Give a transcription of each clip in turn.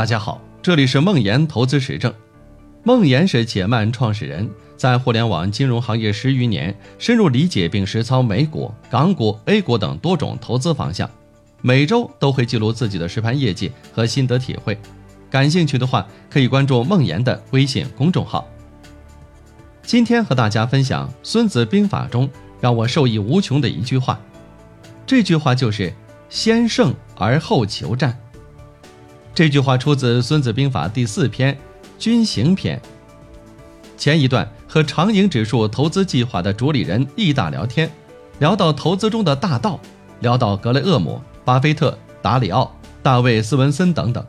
大家好，这里是梦岩投资实证。梦岩是且慢创始人，在互联网金融行业十余年，深入理解并实操美股、港股、A 股等多种投资方向，每周都会记录自己的实盘业绩和心得体会。感兴趣的话，可以关注梦岩的微信公众号。今天和大家分享《孙子兵法》中让我受益无穷的一句话，这句话就是“先胜而后求战”。这句话出自《孙子兵法》第四篇《军行篇》。前一段和长盈指数投资计划的主理人易大聊天，聊到投资中的大道，聊到格雷厄姆、巴菲特、达里奥、大卫·斯文森等等。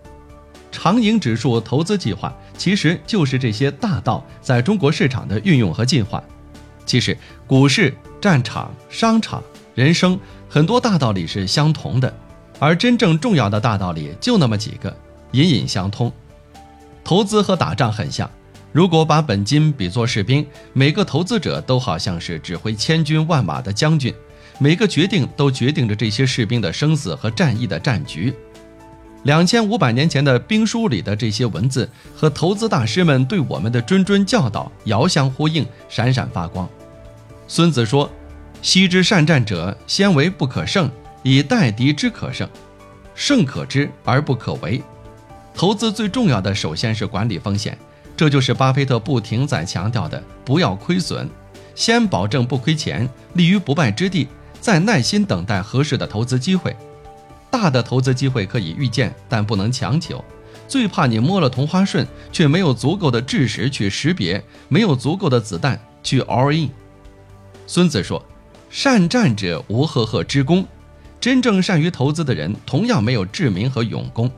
长盈指数投资计划其实就是这些大道在中国市场的运用和进化。其实，股市、战场、商场、人生，很多大道理是相同的。而真正重要的大道理就那么几个，隐隐相通。投资和打仗很像，如果把本金比作士兵，每个投资者都好像是指挥千军万马的将军，每个决定都决定着这些士兵的生死和战役的战局。两千五百年前的兵书里的这些文字和投资大师们对我们的谆谆教导遥相呼应，闪闪发光。孙子说：“昔之善战者，先为不可胜。”以待敌之可胜，胜可知而不可为。投资最重要的，首先是管理风险，这就是巴菲特不停在强调的：不要亏损，先保证不亏钱，立于不败之地，再耐心等待合适的投资机会。大的投资机会可以预见，但不能强求。最怕你摸了同花顺，却没有足够的知识去识别，没有足够的子弹去 all in。孙子说：“善战者无赫赫之功。”真正善于投资的人，同样没有智明和勇功，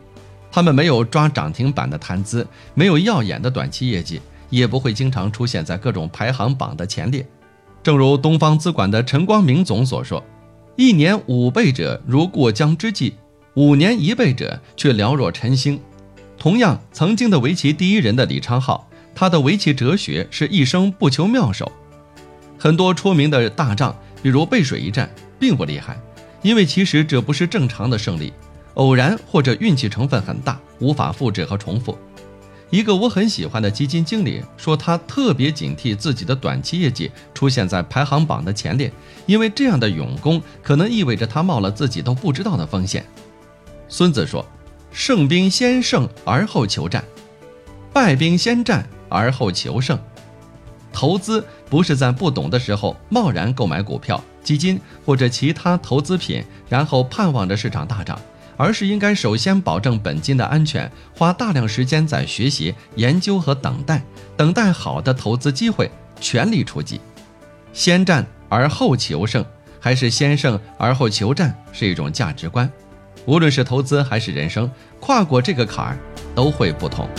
他们没有抓涨停板的谈资，没有耀眼的短期业绩，也不会经常出现在各种排行榜的前列。正如东方资管的陈光明总所说：“一年五倍者如过江之鲫，五年一倍者却寥若晨星。”同样，曾经的围棋第一人的李昌镐，他的围棋哲学是一生不求妙手。很多出名的大仗，比如背水一战，并不厉害。因为其实这不是正常的胜利，偶然或者运气成分很大，无法复制和重复。一个我很喜欢的基金经理说，他特别警惕自己的短期业绩出现在排行榜的前列，因为这样的勇攻可能意味着他冒了自己都不知道的风险。孙子说：“胜兵先胜而后求战，败兵先战而后求胜。”投资不是在不懂的时候贸然购买股票、基金或者其他投资品，然后盼望着市场大涨，而是应该首先保证本金的安全，花大量时间在学习、研究和等待，等待好的投资机会，全力出击。先战而后求胜，还是先胜而后求战，是一种价值观。无论是投资还是人生，跨过这个坎儿，都会不同。